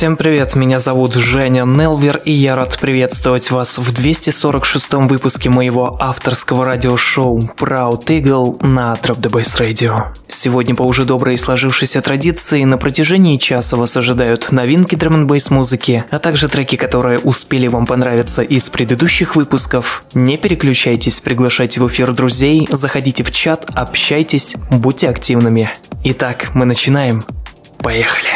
Всем привет, меня зовут Женя Нелвер, и я рад приветствовать вас в 246-м выпуске моего авторского радиошоу Proud Eagle на Trap the Bass Radio. Сегодня по уже доброй сложившейся традиции на протяжении часа вас ожидают новинки драм бейс музыки, а также треки, которые успели вам понравиться из предыдущих выпусков. Не переключайтесь, приглашайте в эфир друзей, заходите в чат, общайтесь, будьте активными. Итак, мы начинаем. Поехали!